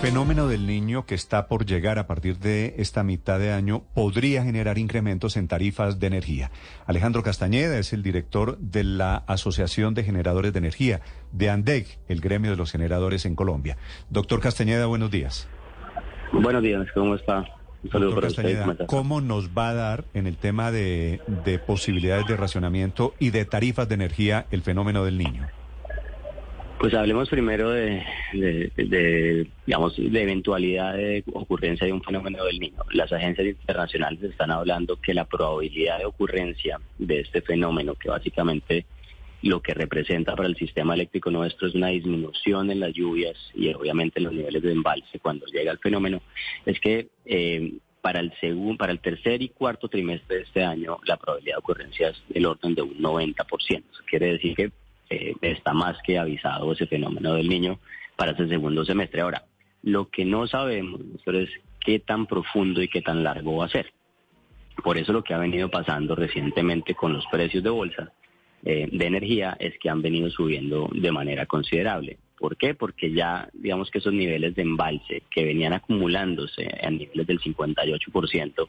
Fenómeno del niño que está por llegar a partir de esta mitad de año podría generar incrementos en tarifas de energía. Alejandro Castañeda es el director de la Asociación de Generadores de Energía, de ANDEC, el gremio de los generadores en Colombia. Doctor Castañeda, buenos días. Buenos días, ¿cómo está? Un saludo Doctor para. Castañeda, ¿cómo nos va a dar en el tema de, de posibilidades de racionamiento y de tarifas de energía el fenómeno del niño? Pues hablemos primero de, de- de, digamos, de eventualidad de ocurrencia de un fenómeno del niño. Las agencias internacionales están hablando que la probabilidad de ocurrencia de este fenómeno, que básicamente lo que representa para el sistema eléctrico nuestro es una disminución en las lluvias y obviamente en los niveles de embalse cuando llega el fenómeno, es que eh, para el segundo, para el tercer y cuarto trimestre de este año la probabilidad de ocurrencia es del orden de un 90%. Eso quiere decir que eh, está más que avisado ese fenómeno del niño para ese segundo semestre. Ahora, lo que no sabemos es qué tan profundo y qué tan largo va a ser. Por eso lo que ha venido pasando recientemente con los precios de bolsa eh, de energía es que han venido subiendo de manera considerable. ¿Por qué? Porque ya, digamos que esos niveles de embalse que venían acumulándose a niveles del 58%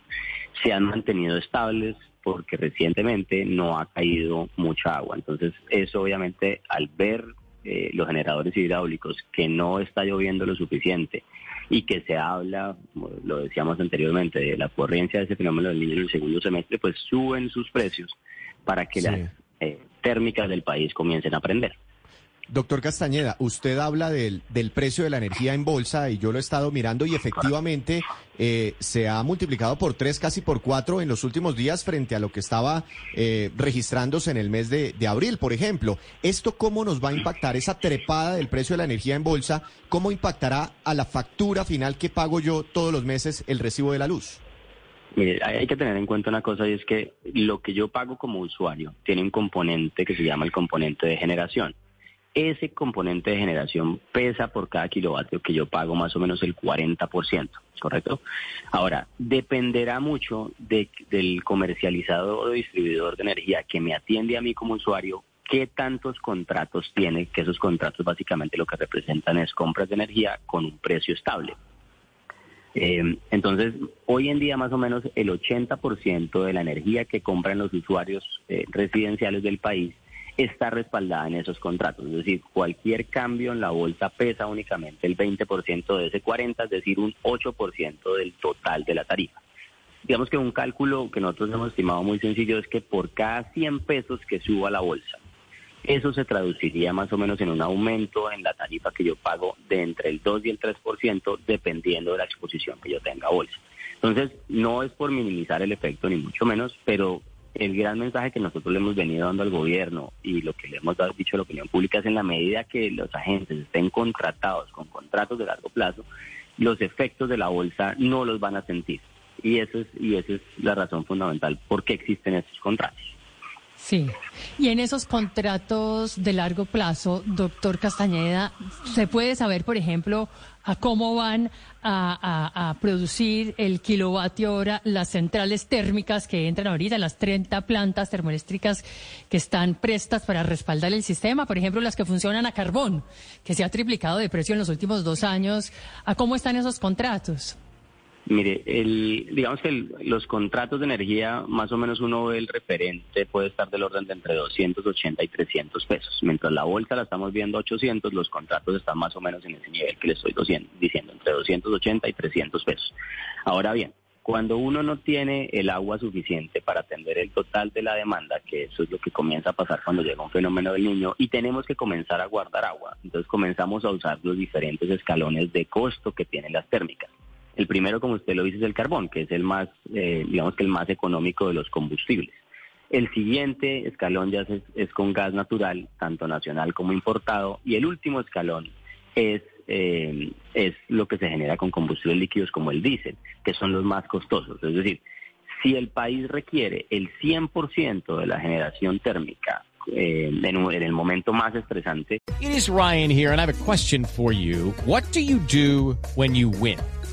se han mantenido estables porque recientemente no ha caído mucha agua. Entonces, eso obviamente al ver eh, los generadores hidráulicos que no está lloviendo lo suficiente y que se habla, como lo decíamos anteriormente, de la ocurrencia de ese fenómeno del niño en el segundo semestre, pues suben sus precios para que Sí. las eh, térmicas del país comiencen a aprender. Doctor Castañeda, usted habla del, del precio de la energía en bolsa y yo lo he estado mirando y efectivamente eh, se ha multiplicado por tres, casi por cuatro en los últimos días frente a lo que estaba eh, registrándose en el mes de, de abril, por ejemplo. ¿Esto cómo nos va a impactar esa trepada del precio de la energía en bolsa? ¿Cómo impactará a la factura final que pago yo todos los meses el recibo de la luz? Mire, hay que tener en cuenta una cosa y es que lo que yo pago como usuario tiene un componente que se llama el componente de generación. Ese componente de generación pesa por cada kilovatio que yo pago más o menos el 40%, ¿correcto? Ahora, dependerá mucho de- del comercializador o distribuidor de energía que me atiende a mí como usuario, qué tantos contratos tiene, que esos contratos básicamente lo que representan es compras de energía con un precio estable. Eh, entonces, hoy en día más o menos el 80% de la energía que compran los usuarios eh, residenciales del país está respaldada en esos contratos. Es decir, cualquier cambio en la bolsa pesa únicamente el 20% de ese 40%, es decir, un 8% del total de la tarifa. Digamos que un cálculo que nosotros hemos estimado muy sencillo es que por cada 100 pesos que suba la bolsa, eso se traduciría más o menos en un aumento en la tarifa que yo pago de entre el 2 y el 3%, dependiendo de la exposición que yo tenga a bolsa. Entonces, no es por minimizar el efecto, ni mucho menos, pero el gran mensaje que nosotros le hemos venido dando al gobierno y lo que le hemos dado- dicho a la opinión pública es en la medida que los agentes estén contratados con contratos de largo plazo, los efectos de la bolsa no los van a sentir. Y eso es, y esa es la razón fundamental por qué existen estos contratos. Sí. Y en esos contratos de largo plazo, doctor Castañeda, ¿se puede saber, por ejemplo, a cómo van a, a- a producir el kilovatio hora las centrales térmicas que entran ahorita, las 30 plantas termoeléctricas que están prestas para respaldar el sistema? Por ejemplo, las que funcionan a carbón, que se ha triplicado de precio en los últimos dos años. ¿A cómo están esos contratos? Mire, el, digamos que los contratos de energía, más o menos uno ve el referente, puede estar del orden de entre 280 y 300 pesos. Mientras la bolsa la estamos viendo 800, los contratos están más o menos en ese nivel que le estoy diciendo, entre 280 y 300 pesos. Ahora bien, cuando uno no tiene el agua suficiente para atender el total de la demanda, que eso es lo que comienza a pasar cuando llega un fenómeno del niño, y tenemos que comenzar a guardar agua, entonces comenzamos a usar los diferentes escalones de costo que tienen las térmicas. El primero, como usted lo dice, es el carbón, que es el más, eh, digamos que el más económico de los combustibles. El siguiente escalón ya es, es con gas natural, tanto nacional como importado. Y el último escalón es eh, es lo que se genera con combustibles líquidos como el diésel, que son los más costosos. Es decir, si el país requiere el 100% de la generación térmica eh, en, en el momento más estresante. It Ryan here, and I have a question for you. What do you do when you win?